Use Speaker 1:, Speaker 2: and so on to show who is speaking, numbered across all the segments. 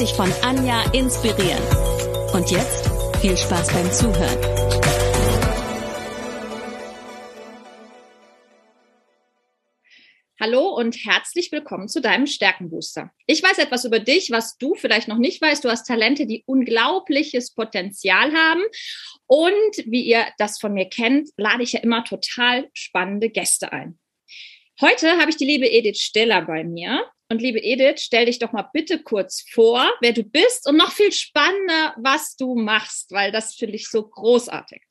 Speaker 1: dich von Anja inspirieren. Und jetzt viel Spaß beim Zuhören.
Speaker 2: Hallo und herzlich willkommen zu deinem Stärkenbooster. Ich weiß etwas über dich, was du vielleicht noch nicht weißt. Du hast Talente, die unglaubliches Potenzial haben. Und wie ihr das von mir kennt, lade ich ja immer total spannende Gäste ein. Heute habe ich die liebe Edith Steller bei mir. Und liebe Edith, stell dich doch mal bitte kurz vor, wer du bist und noch viel spannender, was du machst, weil das finde ich so großartig.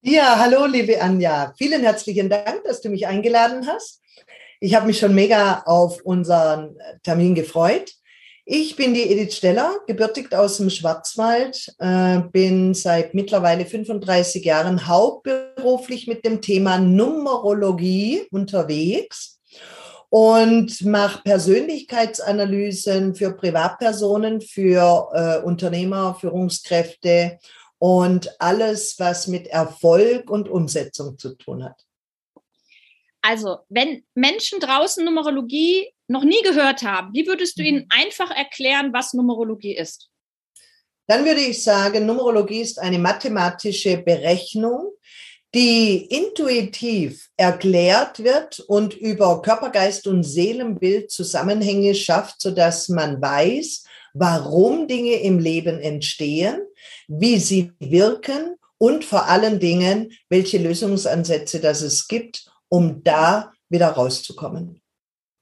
Speaker 3: Ja, hallo, liebe Anja. Vielen herzlichen Dank, dass du mich eingeladen hast. Ich habe mich schon mega auf unseren Termin gefreut. Ich bin die Edith Steller, gebürtig aus dem Schwarzwald, äh, bin seit mittlerweile 35 Jahren hauptberuflich mit dem Thema Numerologie unterwegs und mache Persönlichkeitsanalysen für Privatpersonen, für äh, Unternehmer, Führungskräfte und alles, was mit Erfolg und Umsetzung zu tun hat.
Speaker 2: Also, wenn Menschen draußen Numerologie noch nie gehört haben, wie würdest du ihnen mhm. einfach erklären, was Numerologie ist?
Speaker 3: Dann würde ich sagen, Numerologie ist eine mathematische Berechnung, die intuitiv erklärt wird und über Körper, Geist und Seelenbild Zusammenhänge schafft, sodass man weiß, warum Dinge im Leben entstehen, wie sie wirken und vor allen Dingen, welche Lösungsansätze das es gibt, um da wieder rauszukommen.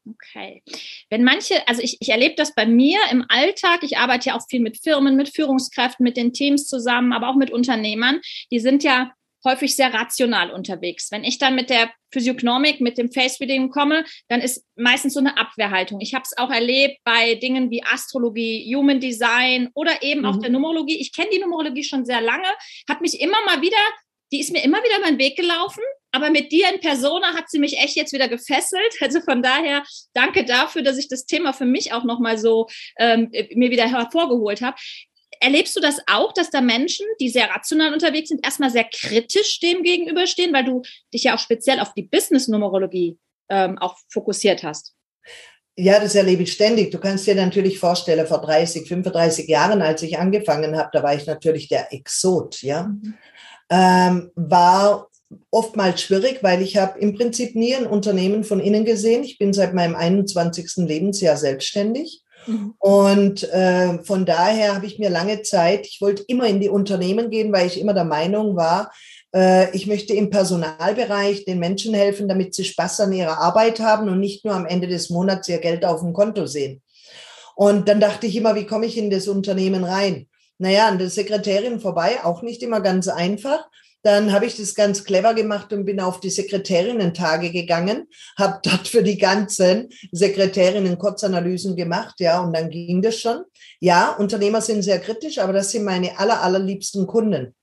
Speaker 2: Okay. Wenn manche, also ich, ich erlebe das bei mir im Alltag, ich arbeite ja auch viel mit Firmen, mit Führungskräften, mit den Teams zusammen, aber auch mit Unternehmern, die sind ja häufig sehr rational unterwegs. Wenn ich dann mit der Physiognomik, mit dem Face Reading komme, dann ist meistens so eine Abwehrhaltung. Ich habe es auch erlebt bei Dingen wie Astrologie, Human Design oder eben mhm. auch der Numerologie. Ich kenne die Numerologie schon sehr lange, habe mich immer mal wieder die ist mir immer wieder meinen Weg gelaufen, aber mit dir in Persona hat sie mich echt jetzt wieder gefesselt. Also von daher danke dafür, dass ich das Thema für mich auch nochmal so ähm, mir wieder hervorgeholt habe. Erlebst du das auch, dass da Menschen, die sehr rational unterwegs sind, erstmal sehr kritisch dem gegenüberstehen, weil du dich ja auch speziell auf die Business-Numerologie ähm, auch fokussiert hast?
Speaker 3: Ja, das erlebe ich ständig. Du kannst dir natürlich vorstellen, vor 30, 35 Jahren, als ich angefangen habe, da war ich natürlich der Exot, ja. Ähm, war oftmals schwierig, weil ich habe im Prinzip nie ein Unternehmen von innen gesehen. Ich bin seit meinem 21. Lebensjahr selbstständig. Mhm. Und äh, von daher habe ich mir lange Zeit, ich wollte immer in die Unternehmen gehen, weil ich immer der Meinung war, äh, ich möchte im Personalbereich den Menschen helfen, damit sie Spaß an ihrer Arbeit haben und nicht nur am Ende des Monats ihr Geld auf dem Konto sehen. Und dann dachte ich immer, wie komme ich in das Unternehmen rein? Naja, an der Sekretärin vorbei, auch nicht immer ganz einfach. Dann habe ich das ganz clever gemacht und bin auf die Sekretärinnen-Tage gegangen, habe dort für die ganzen Sekretärinnen Kurzanalysen gemacht, ja, und dann ging das schon. Ja, Unternehmer sind sehr kritisch, aber das sind meine aller, allerliebsten Kunden.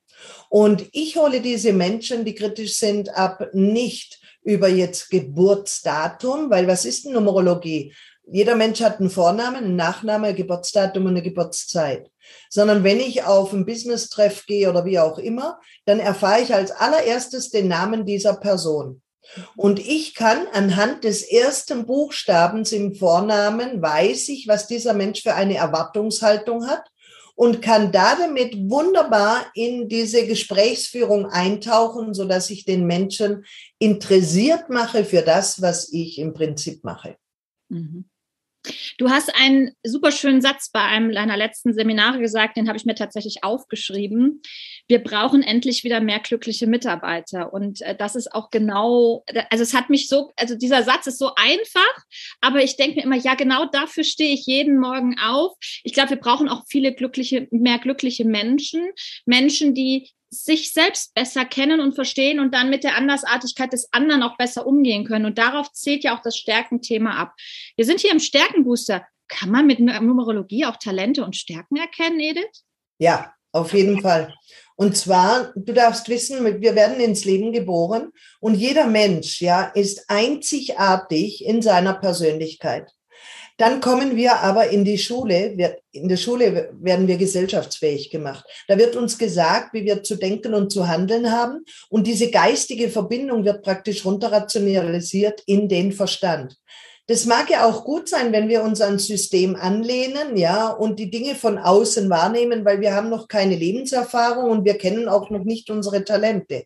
Speaker 3: Und ich hole diese Menschen, die kritisch sind, ab nicht über jetzt Geburtsdatum, weil was ist Numerologie? Jeder Mensch hat einen Vornamen, einen Nachnamen, ein Geburtsdatum und eine Geburtszeit. Sondern wenn ich auf einen Business-Treff gehe oder wie auch immer, dann erfahre ich als allererstes den Namen dieser Person. Und ich kann anhand des ersten Buchstabens im Vornamen weiß ich, was dieser Mensch für eine Erwartungshaltung hat und kann da damit wunderbar in diese Gesprächsführung eintauchen, so dass ich den Menschen interessiert mache für das, was ich im Prinzip mache. Mhm.
Speaker 2: Du hast einen super schönen Satz bei einem deiner letzten Seminare gesagt, den habe ich mir tatsächlich aufgeschrieben. Wir brauchen endlich wieder mehr glückliche Mitarbeiter. Und äh, das ist auch genau, also es hat mich so, also dieser Satz ist so einfach, aber ich denke mir immer, ja, genau dafür stehe ich jeden Morgen auf. Ich glaube, wir brauchen auch viele glückliche, mehr glückliche Menschen, Menschen, die sich selbst besser kennen und verstehen und dann mit der Andersartigkeit des anderen auch besser umgehen können. Und darauf zählt ja auch das Stärkenthema ab. Wir sind hier im Stärkenbooster. Kann man mit Numerologie auch Talente und Stärken erkennen, Edith?
Speaker 3: Ja, auf jeden Fall. Und zwar, du darfst wissen, wir werden ins Leben geboren und jeder Mensch, ja, ist einzigartig in seiner Persönlichkeit. Dann kommen wir aber in die Schule. In der Schule werden wir gesellschaftsfähig gemacht. Da wird uns gesagt, wie wir zu denken und zu handeln haben. Und diese geistige Verbindung wird praktisch runterrationalisiert in den Verstand. Das mag ja auch gut sein, wenn wir uns an System anlehnen, ja, und die Dinge von außen wahrnehmen, weil wir haben noch keine Lebenserfahrung und wir kennen auch noch nicht unsere Talente.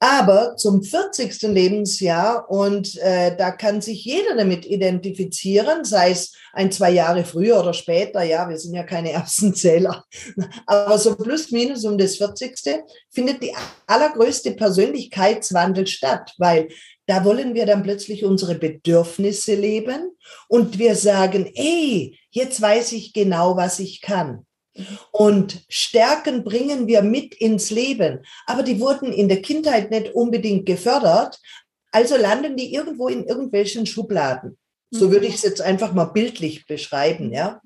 Speaker 3: Aber zum 40. Lebensjahr, und äh, da kann sich jeder damit identifizieren, sei es ein, zwei Jahre früher oder später, ja, wir sind ja keine Erbsenzähler, aber so plus minus um das 40. findet die allergrößte Persönlichkeitswandel statt, weil da wollen wir dann plötzlich unsere Bedürfnisse leben und wir sagen, ey, jetzt weiß ich genau, was ich kann. Und Stärken bringen wir mit ins Leben, aber die wurden in der Kindheit nicht unbedingt gefördert, also landen die irgendwo in irgendwelchen Schubladen. So würde ich es jetzt einfach mal bildlich beschreiben, ja.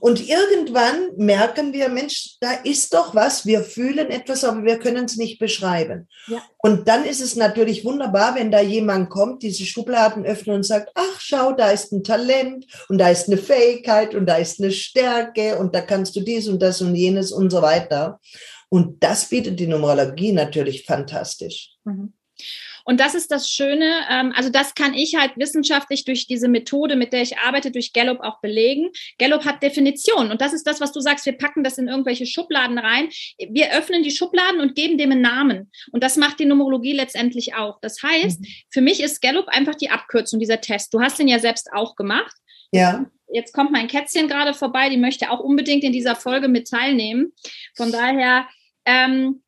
Speaker 3: Und irgendwann merken wir, Mensch, da ist doch was, wir fühlen etwas, aber wir können es nicht beschreiben. Ja. Und dann ist es natürlich wunderbar, wenn da jemand kommt, diese Schubladen öffnet und sagt, ach, schau, da ist ein Talent und da ist eine Fähigkeit und da ist eine Stärke und da kannst du dies und das und jenes und so weiter. Und das bietet die Numerologie natürlich fantastisch. Mhm.
Speaker 2: Und das ist das Schöne. Ähm, also das kann ich halt wissenschaftlich durch diese Methode, mit der ich arbeite, durch Gallup auch belegen. Gallup hat Definitionen. Und das ist das, was du sagst. Wir packen das in irgendwelche Schubladen rein. Wir öffnen die Schubladen und geben dem einen Namen. Und das macht die Numerologie letztendlich auch. Das heißt, mhm. für mich ist Gallup einfach die Abkürzung, dieser Test. Du hast den ja selbst auch gemacht.
Speaker 3: Ja.
Speaker 2: Jetzt kommt mein Kätzchen gerade vorbei, die möchte auch unbedingt in dieser Folge mit teilnehmen. Von daher, ähm,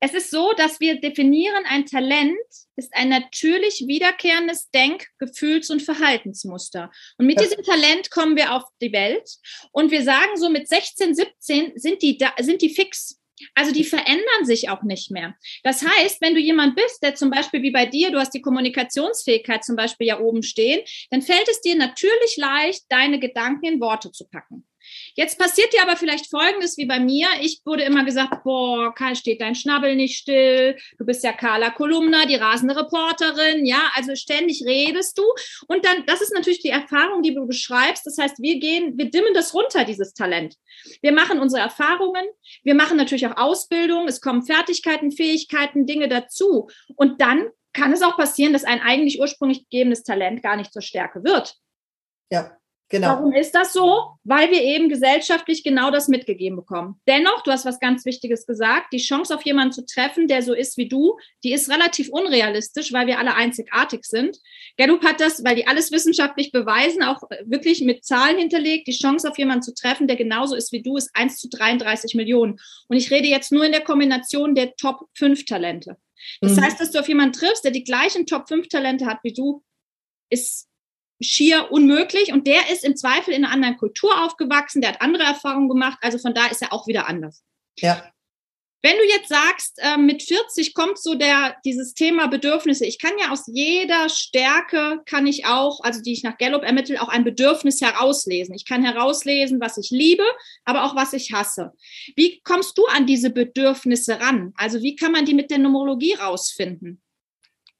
Speaker 2: es ist so, dass wir definieren, ein Talent ist ein natürlich wiederkehrendes Denk-, Gefühls- und Verhaltensmuster. Und mit diesem Talent kommen wir auf die Welt und wir sagen so mit 16, 17 sind die, da, sind die fix. Also die verändern sich auch nicht mehr. Das heißt, wenn du jemand bist, der zum Beispiel wie bei dir, du hast die Kommunikationsfähigkeit zum Beispiel ja oben stehen, dann fällt es dir natürlich leicht, deine Gedanken in Worte zu packen. Jetzt passiert dir aber vielleicht Folgendes wie bei mir. Ich wurde immer gesagt, boah, Karl, steht dein Schnabel nicht still. Du bist ja Carla Kolumna, die rasende Reporterin. Ja, also ständig redest du. Und dann, das ist natürlich die Erfahrung, die du beschreibst. Das heißt, wir gehen, wir dimmen das runter, dieses Talent. Wir machen unsere Erfahrungen. Wir machen natürlich auch Ausbildung. Es kommen Fertigkeiten, Fähigkeiten, Dinge dazu. Und dann kann es auch passieren, dass ein eigentlich ursprünglich gegebenes Talent gar nicht zur Stärke wird.
Speaker 3: Ja. Genau.
Speaker 2: Warum ist das so? Weil wir eben gesellschaftlich genau das mitgegeben bekommen. Dennoch, du hast was ganz Wichtiges gesagt, die Chance auf jemanden zu treffen, der so ist wie du, die ist relativ unrealistisch, weil wir alle einzigartig sind. Gallup hat das, weil die alles wissenschaftlich beweisen, auch wirklich mit Zahlen hinterlegt. Die Chance auf jemanden zu treffen, der genauso ist wie du, ist 1 zu 33 Millionen. Und ich rede jetzt nur in der Kombination der Top 5 Talente. Das mhm. heißt, dass du auf jemanden triffst, der die gleichen Top 5 Talente hat wie du, ist schier unmöglich. Und der ist im Zweifel in einer anderen Kultur aufgewachsen, der hat andere Erfahrungen gemacht. Also von da ist er auch wieder anders.
Speaker 3: Ja.
Speaker 2: Wenn du jetzt sagst, äh, mit 40 kommt so der, dieses Thema Bedürfnisse. Ich kann ja aus jeder Stärke, kann ich auch, also die ich nach Gallup ermittle, auch ein Bedürfnis herauslesen. Ich kann herauslesen, was ich liebe, aber auch was ich hasse. Wie kommst du an diese Bedürfnisse ran? Also wie kann man die mit der Numerologie rausfinden?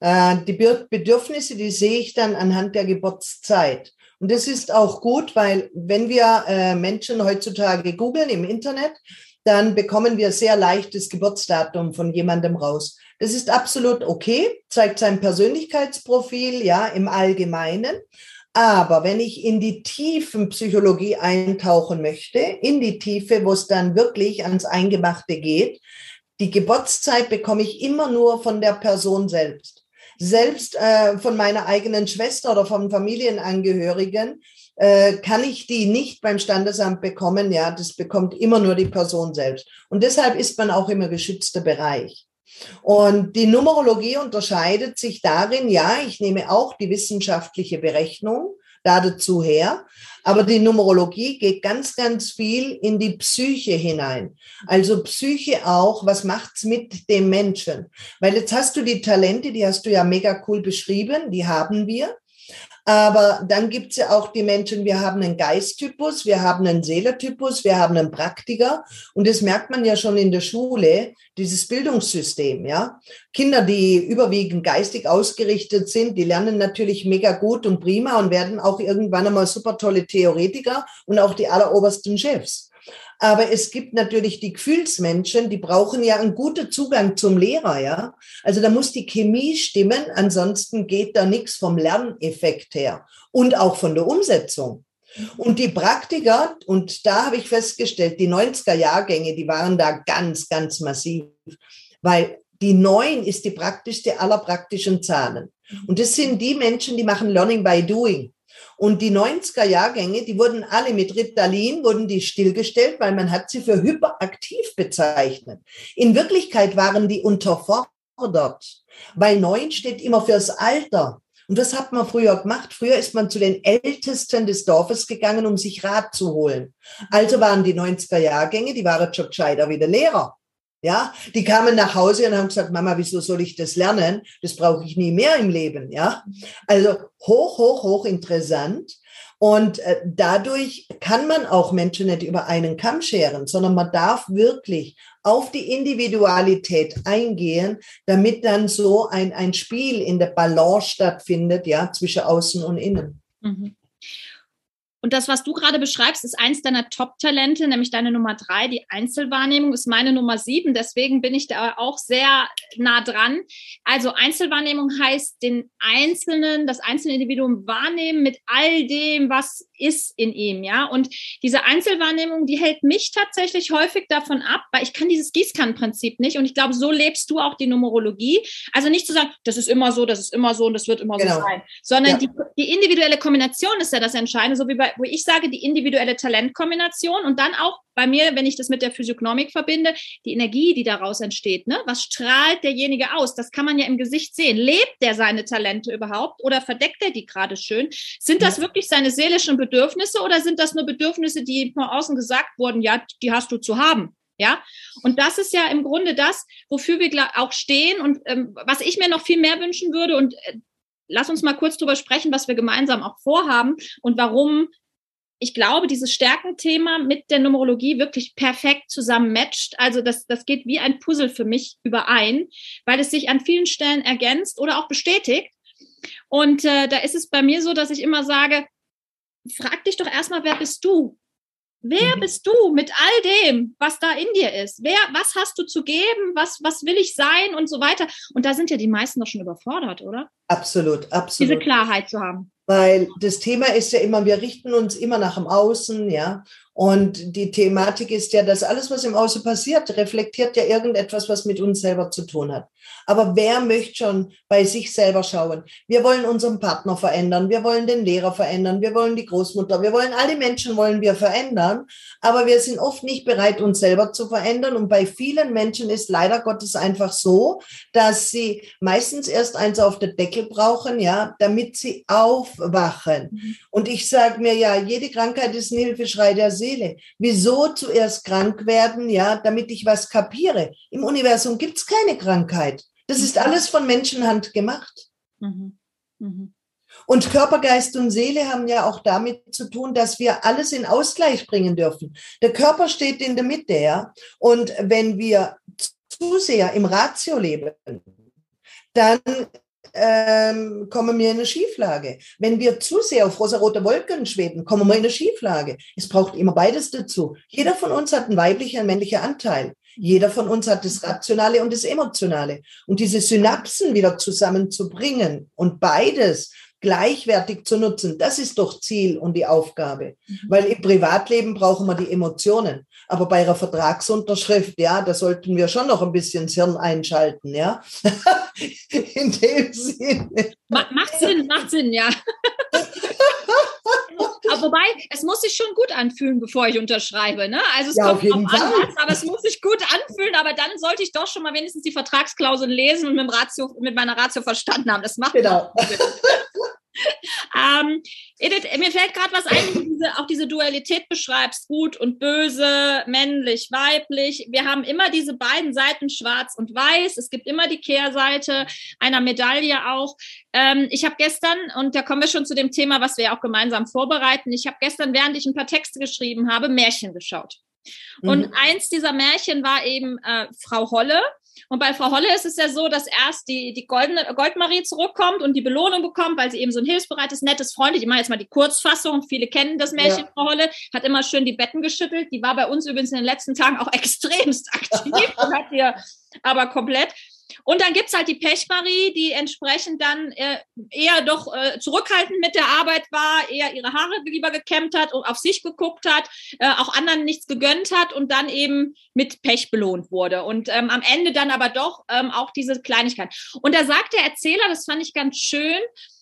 Speaker 3: Äh, die Bedürfnisse, die sehe ich dann anhand der Geburtszeit. Und das ist auch gut, weil wenn wir äh, Menschen heutzutage googeln im Internet, dann bekommen wir sehr leicht das Geburtsdatum von jemandem raus. Das ist absolut okay, zeigt sein Persönlichkeitsprofil, ja, im Allgemeinen. Aber wenn ich in die tiefen Psychologie eintauchen möchte, in die Tiefe, wo es dann wirklich ans Eingemachte geht, die Geburtszeit bekomme ich immer nur von der Person selbst selbst äh, von meiner eigenen Schwester oder vom Familienangehörigen äh, kann ich die nicht beim Standesamt bekommen. Ja, das bekommt immer nur die Person selbst. Und deshalb ist man auch immer geschützter Bereich. Und die Numerologie unterscheidet sich darin, ja, ich nehme auch die wissenschaftliche Berechnung dazu her. Aber die Numerologie geht ganz, ganz viel in die Psyche hinein. Also Psyche auch, was macht's mit dem Menschen? Weil jetzt hast du die Talente, die hast du ja mega cool beschrieben, die haben wir. Aber dann gibt es ja auch die Menschen, wir haben einen Geisttypus, wir haben einen Seelertypus, wir haben einen Praktiker. Und das merkt man ja schon in der Schule, dieses Bildungssystem, ja. Kinder, die überwiegend geistig ausgerichtet sind, die lernen natürlich mega gut und prima und werden auch irgendwann einmal super tolle Theoretiker und auch die allerobersten Chefs. Aber es gibt natürlich die Gefühlsmenschen, die brauchen ja einen guten Zugang zum Lehrer, ja. Also da muss die Chemie stimmen, ansonsten geht da nichts vom Lerneffekt her und auch von der Umsetzung. Und die Praktiker, und da habe ich festgestellt, die 90er Jahrgänge, die waren da ganz, ganz massiv, weil die neun ist die praktischste aller praktischen Zahlen. Und das sind die Menschen, die machen Learning by Doing. Und die 90er Jahrgänge, die wurden alle mit Ritalin, wurden die stillgestellt, weil man hat sie für hyperaktiv bezeichnet. In Wirklichkeit waren die unterfordert, weil neun steht immer fürs Alter. Und das hat man früher gemacht. Früher ist man zu den Ältesten des Dorfes gegangen, um sich Rat zu holen. Also waren die 90er Jahrgänge, die waren schon gescheiter wie der Lehrer. Ja, die kamen nach Hause und haben gesagt, Mama, wieso soll ich das lernen? Das brauche ich nie mehr im Leben. Ja, also hoch, hoch, hoch interessant. Und äh, dadurch kann man auch Menschen nicht über einen Kamm scheren, sondern man darf wirklich auf die Individualität eingehen, damit dann so ein, ein Spiel in der Balance stattfindet, ja, zwischen Außen und Innen. Mhm.
Speaker 2: Und das, was du gerade beschreibst, ist eins deiner Top-Talente, nämlich deine Nummer drei. Die Einzelwahrnehmung ist meine Nummer sieben. Deswegen bin ich da auch sehr nah dran. Also Einzelwahrnehmung heißt, den Einzelnen, das einzelne Individuum wahrnehmen mit all dem, was ist in ihm, ja. Und diese Einzelwahrnehmung, die hält mich tatsächlich häufig davon ab, weil ich kann dieses Gießkannenprinzip nicht. Und ich glaube, so lebst du auch die Numerologie. Also nicht zu sagen, das ist immer so, das ist immer so und das wird immer genau. so sein, sondern ja. die, die individuelle Kombination ist ja das Entscheidende, so wie bei wo ich sage, die individuelle Talentkombination und dann auch bei mir, wenn ich das mit der Physiognomik verbinde, die Energie, die daraus entsteht. Ne? Was strahlt derjenige aus? Das kann man ja im Gesicht sehen. Lebt der seine Talente überhaupt oder verdeckt er die gerade schön? Sind das wirklich seine seelischen Bedürfnisse oder sind das nur Bedürfnisse, die von außen gesagt wurden, ja, die hast du zu haben? Ja, und das ist ja im Grunde das, wofür wir auch stehen und ähm, was ich mir noch viel mehr wünschen würde. Und äh, lass uns mal kurz drüber sprechen, was wir gemeinsam auch vorhaben und warum ich glaube, dieses Stärkenthema mit der Numerologie wirklich perfekt zusammen matcht. Also das, das geht wie ein Puzzle für mich überein, weil es sich an vielen Stellen ergänzt oder auch bestätigt. Und äh, da ist es bei mir so, dass ich immer sage, frag dich doch erstmal, wer bist du? Wer mhm. bist du mit all dem, was da in dir ist? Wer, was hast du zu geben? Was, was will ich sein und so weiter? Und da sind ja die meisten doch schon überfordert, oder?
Speaker 3: Absolut, absolut.
Speaker 2: Diese Klarheit zu haben.
Speaker 3: Weil das Thema ist ja immer, wir richten uns immer nach dem Außen, ja. Und die Thematik ist ja, dass alles, was im Außen passiert, reflektiert ja irgendetwas, was mit uns selber zu tun hat. Aber wer möchte schon bei sich selber schauen? Wir wollen unseren Partner verändern, wir wollen den Lehrer verändern, wir wollen die Großmutter, wir wollen alle Menschen wollen wir verändern, aber wir sind oft nicht bereit, uns selber zu verändern. Und bei vielen Menschen ist leider Gottes einfach so, dass sie meistens erst eins auf den Deckel brauchen, ja, damit sie aufwachen. Mhm. Und ich sage mir ja, jede Krankheit ist ein Hilfeschrei der Seele. Seele. Wieso zuerst krank werden, ja, damit ich was kapiere? Im Universum gibt es keine Krankheit. Das ist alles von Menschenhand gemacht. Mhm. Mhm. Und Körper, Geist und Seele haben ja auch damit zu tun, dass wir alles in Ausgleich bringen dürfen. Der Körper steht in der Mitte, ja. Und wenn wir zu sehr im Ratio leben, dann ähm, kommen wir in eine Schieflage. Wenn wir zu sehr auf rosa-rote Wolken schweben, kommen wir in eine Schieflage. Es braucht immer beides dazu. Jeder von uns hat einen weiblichen und männlichen Anteil. Jeder von uns hat das Rationale und das Emotionale. Und diese Synapsen wieder zusammenzubringen und beides gleichwertig zu nutzen, das ist doch Ziel und die Aufgabe. Mhm. Weil im Privatleben brauchen wir die Emotionen. Aber bei einer Vertragsunterschrift, ja, da sollten wir schon noch ein bisschen das Hirn einschalten, ja. In dem
Speaker 2: Sinne. Macht Sinn, macht Sinn, ja. aber wobei, es muss sich schon gut anfühlen, bevor ich unterschreibe. Ne? Also es ja, kommt auf Fall. an, aber es muss sich gut anfühlen, aber dann sollte ich doch schon mal wenigstens die Vertragsklauseln lesen und mit, Ratio, mit meiner Ratio verstanden haben. Das macht genau. ähm, Edith, mir fällt gerade was ein, wie du diese, auch diese Dualität beschreibst, gut und böse, männlich, weiblich. Wir haben immer diese beiden Seiten, schwarz und weiß. Es gibt immer die Kehrseite einer Medaille auch. Ähm, ich habe gestern, und da kommen wir schon zu dem Thema, was wir auch gemeinsam vorbereiten, ich habe gestern, während ich ein paar Texte geschrieben habe, Märchen geschaut. Und mhm. eins dieser Märchen war eben äh, Frau Holle. Und bei Frau Holle ist es ja so, dass erst die, die goldene Goldmarie zurückkommt und die Belohnung bekommt, weil sie eben so ein hilfsbereites, nettes, freundlich, ich mache jetzt mal die Kurzfassung, viele kennen das Märchen, ja. Frau Holle, hat immer schön die Betten geschüttelt. Die war bei uns übrigens in den letzten Tagen auch extremst aktiv und hat hier aber komplett und dann gibt's halt die Pechmarie, die entsprechend dann äh, eher doch äh, zurückhaltend mit der Arbeit war, eher ihre Haare lieber gekämmt hat und auf sich geguckt hat, äh, auch anderen nichts gegönnt hat und dann eben mit Pech belohnt wurde. Und ähm, am Ende dann aber doch ähm, auch diese Kleinigkeit. Und da sagt der Erzähler, das fand ich ganz schön,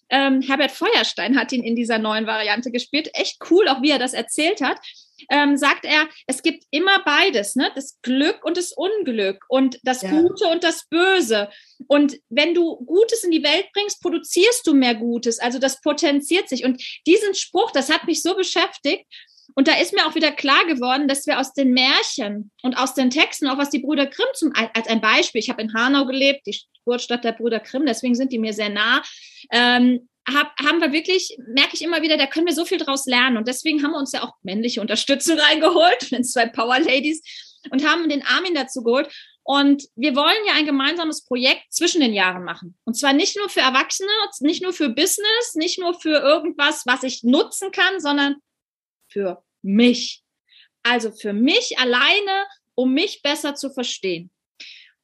Speaker 2: ähm, Herbert Feuerstein hat ihn in dieser neuen Variante gespielt. Echt cool, auch wie er das erzählt hat ähm, sagt er, es gibt immer beides, ne? das Glück und das Unglück und das ja. Gute und das Böse. Und wenn du Gutes in die Welt bringst, produzierst du mehr Gutes. Also das potenziert sich. Und diesen Spruch, das hat mich so beschäftigt. Und da ist mir auch wieder klar geworden, dass wir aus den Märchen und aus den Texten, auch was die Brüder Grimm zum, als ein Beispiel, ich habe in Hanau gelebt, die Geburtsstadt der Brüder Grimm, deswegen sind die mir sehr nah, ähm, hab, haben wir wirklich, merke ich immer wieder, da können wir so viel draus lernen. Und deswegen haben wir uns ja auch männliche Unterstützung reingeholt, wenn zwei Power Ladies, und haben den Armin dazu geholt. Und wir wollen ja ein gemeinsames Projekt zwischen den Jahren machen. Und zwar nicht nur für Erwachsene, nicht nur für Business, nicht nur für irgendwas, was ich nutzen kann, sondern für mich. Also für mich alleine, um mich besser zu verstehen.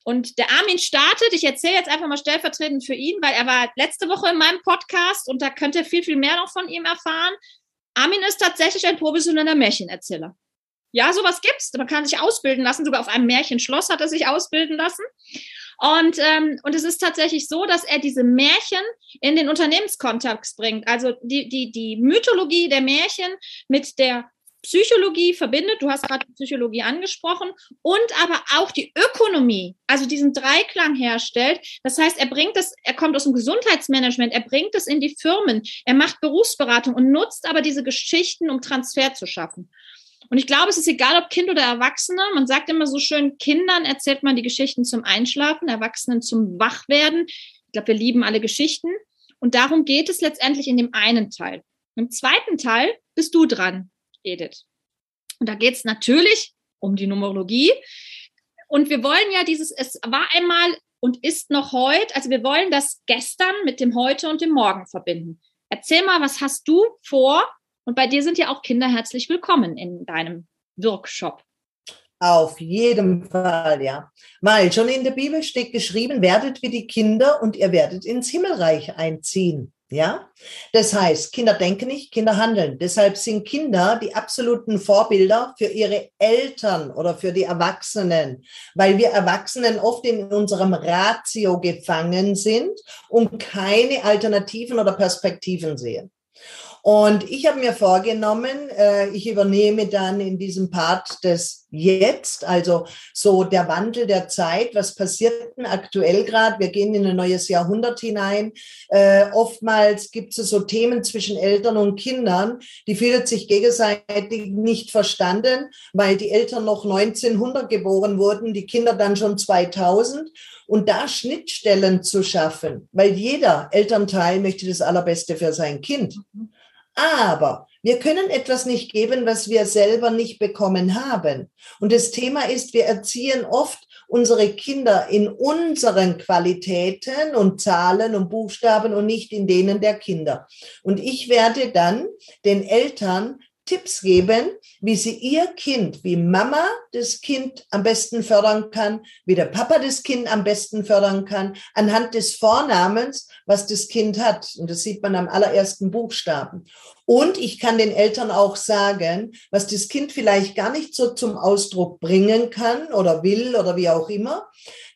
Speaker 2: Und der Armin startet, ich erzähle jetzt einfach mal stellvertretend für ihn, weil er war letzte Woche in meinem Podcast und da könnt ihr viel, viel mehr noch von ihm erfahren. Armin ist tatsächlich ein professioneller Märchenerzähler. Ja, sowas gibt's. Man kann sich ausbilden lassen. Sogar auf einem Märchenschloss hat er sich ausbilden lassen. Und, ähm, und es ist tatsächlich so, dass er diese Märchen in den Unternehmenskontext bringt. Also die, die, die Mythologie der Märchen mit der Psychologie verbindet, du hast gerade Psychologie angesprochen, und aber auch die Ökonomie, also diesen Dreiklang herstellt. Das heißt, er bringt es, er kommt aus dem Gesundheitsmanagement, er bringt es in die Firmen, er macht Berufsberatung und nutzt aber diese Geschichten, um Transfer zu schaffen. Und ich glaube, es ist egal, ob Kind oder Erwachsene. Man sagt immer so schön, Kindern erzählt man die Geschichten zum Einschlafen, Erwachsenen zum Wachwerden. Ich glaube, wir lieben alle Geschichten. Und darum geht es letztendlich in dem einen Teil. Im zweiten Teil bist du dran. Edith. Und da geht es natürlich um die Numerologie. Und wir wollen ja dieses, es war einmal und ist noch heute, also wir wollen das gestern mit dem heute und dem morgen verbinden. Erzähl mal, was hast du vor? Und bei dir sind ja auch Kinder herzlich willkommen in deinem Workshop.
Speaker 3: Auf jeden Fall, ja. Weil schon in der Bibel steht geschrieben, werdet wie die Kinder und ihr werdet ins Himmelreich einziehen. Ja, das heißt, Kinder denken nicht, Kinder handeln. Deshalb sind Kinder die absoluten Vorbilder für ihre Eltern oder für die Erwachsenen, weil wir Erwachsenen oft in unserem Ratio gefangen sind und keine Alternativen oder Perspektiven sehen. Und ich habe mir vorgenommen, äh, ich übernehme dann in diesem Part des Jetzt, also so der Wandel der Zeit, was passiert denn aktuell gerade? Wir gehen in ein neues Jahrhundert hinein. Äh, oftmals gibt es so Themen zwischen Eltern und Kindern, die fühlen sich gegenseitig nicht verstanden, weil die Eltern noch 1900 geboren wurden, die Kinder dann schon 2000 und da Schnittstellen zu schaffen, weil jeder Elternteil möchte das Allerbeste für sein Kind. Aber wir können etwas nicht geben, was wir selber nicht bekommen haben. Und das Thema ist, wir erziehen oft unsere Kinder in unseren Qualitäten und Zahlen und Buchstaben und nicht in denen der Kinder. Und ich werde dann den Eltern Tipps geben, wie sie ihr Kind, wie Mama das Kind am besten fördern kann, wie der Papa das Kind am besten fördern kann, anhand des Vornamens, was das Kind hat. Und das sieht man am allerersten Buchstaben. Und ich kann den Eltern auch sagen, was das Kind vielleicht gar nicht so zum Ausdruck bringen kann oder will oder wie auch immer,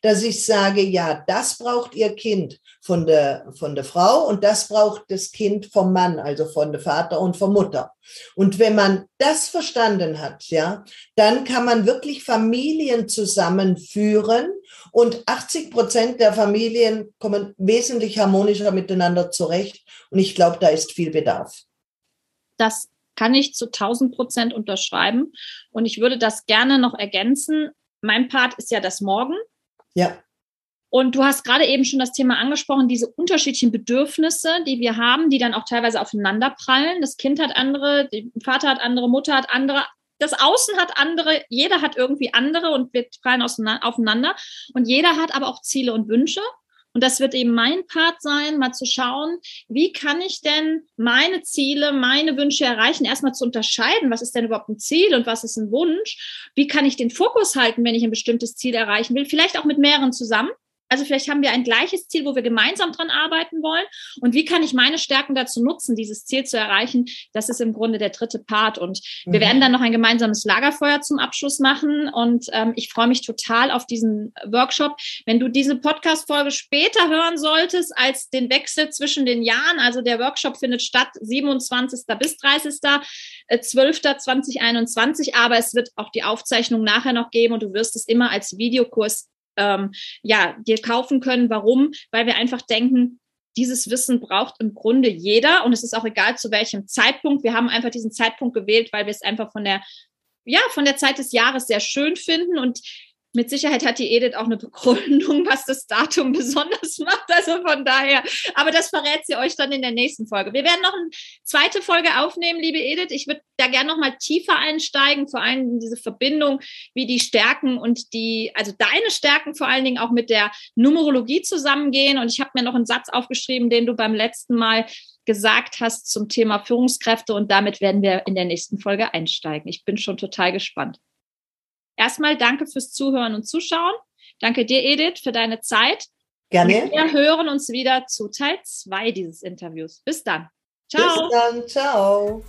Speaker 3: dass ich sage, ja, das braucht ihr Kind von der, von der Frau und das braucht das Kind vom Mann, also von der Vater und von Mutter. Und wenn man das verstanden hat, ja, dann kann man wirklich Familien zusammenführen und 80 Prozent der Familien kommen wesentlich harmonischer miteinander zurecht. Und ich glaube, da ist viel Bedarf.
Speaker 2: Das kann ich zu 1000 Prozent unterschreiben. Und ich würde das gerne noch ergänzen. Mein Part ist ja das Morgen.
Speaker 3: Ja.
Speaker 2: Und du hast gerade eben schon das Thema angesprochen, diese unterschiedlichen Bedürfnisse, die wir haben, die dann auch teilweise aufeinander prallen. Das Kind hat andere, der Vater hat andere, Mutter hat andere, das Außen hat andere, jeder hat irgendwie andere und wir prallen aufeinander. Und jeder hat aber auch Ziele und Wünsche. Und das wird eben mein Part sein, mal zu schauen, wie kann ich denn meine Ziele, meine Wünsche erreichen, erstmal zu unterscheiden, was ist denn überhaupt ein Ziel und was ist ein Wunsch? Wie kann ich den Fokus halten, wenn ich ein bestimmtes Ziel erreichen will? Vielleicht auch mit mehreren zusammen. Also vielleicht haben wir ein gleiches Ziel, wo wir gemeinsam dran arbeiten wollen. Und wie kann ich meine Stärken dazu nutzen, dieses Ziel zu erreichen? Das ist im Grunde der dritte Part. Und wir mhm. werden dann noch ein gemeinsames Lagerfeuer zum Abschluss machen. Und ähm, ich freue mich total auf diesen Workshop. Wenn du diese Podcast-Folge später hören solltest als den Wechsel zwischen den Jahren, also der Workshop findet statt 27. bis 30. 12. 2021, aber es wird auch die Aufzeichnung nachher noch geben und du wirst es immer als Videokurs ähm, ja, dir kaufen können. Warum? Weil wir einfach denken, dieses Wissen braucht im Grunde jeder und es ist auch egal zu welchem Zeitpunkt. Wir haben einfach diesen Zeitpunkt gewählt, weil wir es einfach von der ja, von der Zeit des Jahres sehr schön finden und mit Sicherheit hat die Edith auch eine Begründung, was das Datum besonders macht. Also von daher, aber das verrät sie euch dann in der nächsten Folge. Wir werden noch eine zweite Folge aufnehmen, liebe Edith. Ich würde da gerne noch mal tiefer einsteigen, vor allem in diese Verbindung, wie die Stärken und die, also deine Stärken vor allen Dingen auch mit der Numerologie zusammengehen. Und ich habe mir noch einen Satz aufgeschrieben, den du beim letzten Mal gesagt hast zum Thema Führungskräfte. Und damit werden wir in der nächsten Folge einsteigen. Ich bin schon total gespannt. Erstmal danke fürs Zuhören und Zuschauen. Danke dir, Edith, für deine Zeit.
Speaker 3: Gerne.
Speaker 2: Und wir hören uns wieder zu Teil 2 dieses Interviews. Bis dann. Ciao.
Speaker 3: Bis dann. Ciao.